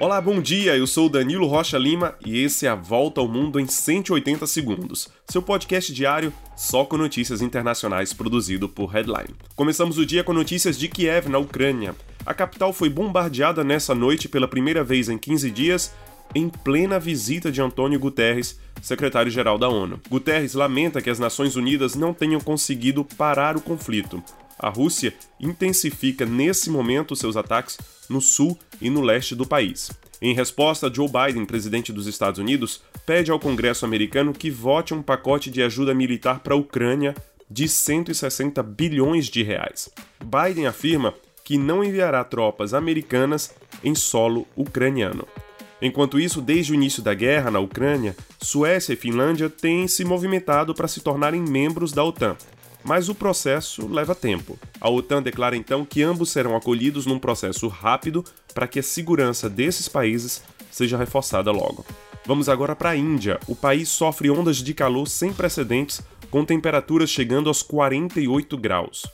Olá, bom dia. Eu sou Danilo Rocha Lima e esse é a Volta ao Mundo em 180 segundos. Seu podcast diário só com notícias internacionais produzido por Headline. Começamos o dia com notícias de Kiev, na Ucrânia. A capital foi bombardeada nessa noite pela primeira vez em 15 dias em plena visita de Antônio Guterres, secretário-geral da ONU. Guterres lamenta que as Nações Unidas não tenham conseguido parar o conflito. A Rússia intensifica nesse momento seus ataques no sul e no leste do país. Em resposta, Joe Biden, presidente dos Estados Unidos, pede ao Congresso americano que vote um pacote de ajuda militar para a Ucrânia de 160 bilhões de reais. Biden afirma que não enviará tropas americanas em solo ucraniano. Enquanto isso, desde o início da guerra na Ucrânia, Suécia e Finlândia têm se movimentado para se tornarem membros da OTAN, mas o processo leva tempo. A OTAN declara então que ambos serão acolhidos num processo rápido para que a segurança desses países seja reforçada logo. Vamos agora para a Índia. O país sofre ondas de calor sem precedentes, com temperaturas chegando aos 48 graus.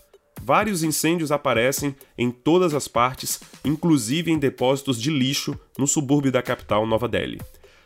Vários incêndios aparecem em todas as partes, inclusive em depósitos de lixo no subúrbio da capital Nova Delhi.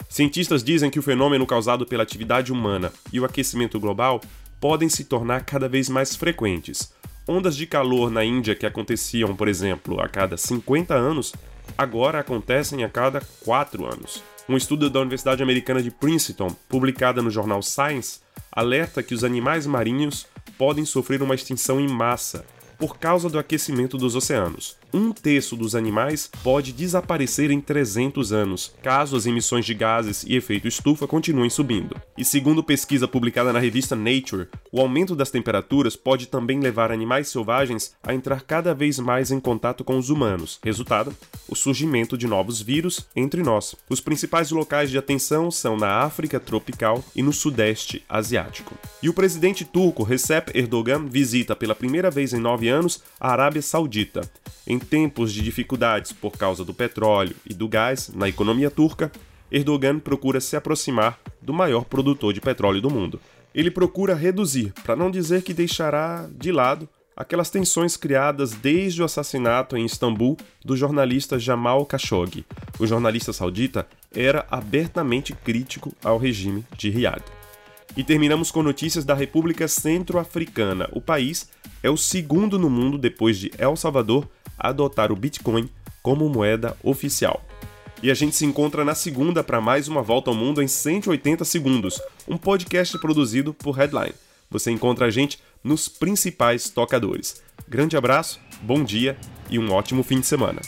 Cientistas dizem que o fenômeno causado pela atividade humana e o aquecimento global podem se tornar cada vez mais frequentes. Ondas de calor na Índia que aconteciam, por exemplo, a cada 50 anos, agora acontecem a cada 4 anos. Um estudo da Universidade Americana de Princeton, publicado no jornal Science, alerta que os animais marinhos podem sofrer uma extinção em massa por causa do aquecimento dos oceanos. Um terço dos animais pode desaparecer em 300 anos, caso as emissões de gases e efeito estufa continuem subindo. E segundo pesquisa publicada na revista Nature, o aumento das temperaturas pode também levar animais selvagens a entrar cada vez mais em contato com os humanos. Resultado: o surgimento de novos vírus entre nós. Os principais locais de atenção são na África tropical e no Sudeste Asiático. E o presidente turco Recep Erdogan visita pela primeira vez em nove anos a Arábia Saudita. Em tempos de dificuldades por causa do petróleo e do gás na economia turca, Erdogan procura se aproximar do maior produtor de petróleo do mundo. Ele procura reduzir, para não dizer que deixará de lado, aquelas tensões criadas desde o assassinato em Istambul do jornalista Jamal Khashoggi. O jornalista saudita era abertamente crítico ao regime de Riad. E terminamos com notícias da República Centro-Africana. O país é o segundo no mundo, depois de El Salvador, a adotar o Bitcoin como moeda oficial. E a gente se encontra na segunda para mais uma volta ao mundo em 180 segundos, um podcast produzido por Headline. Você encontra a gente nos principais tocadores. Grande abraço, bom dia e um ótimo fim de semana.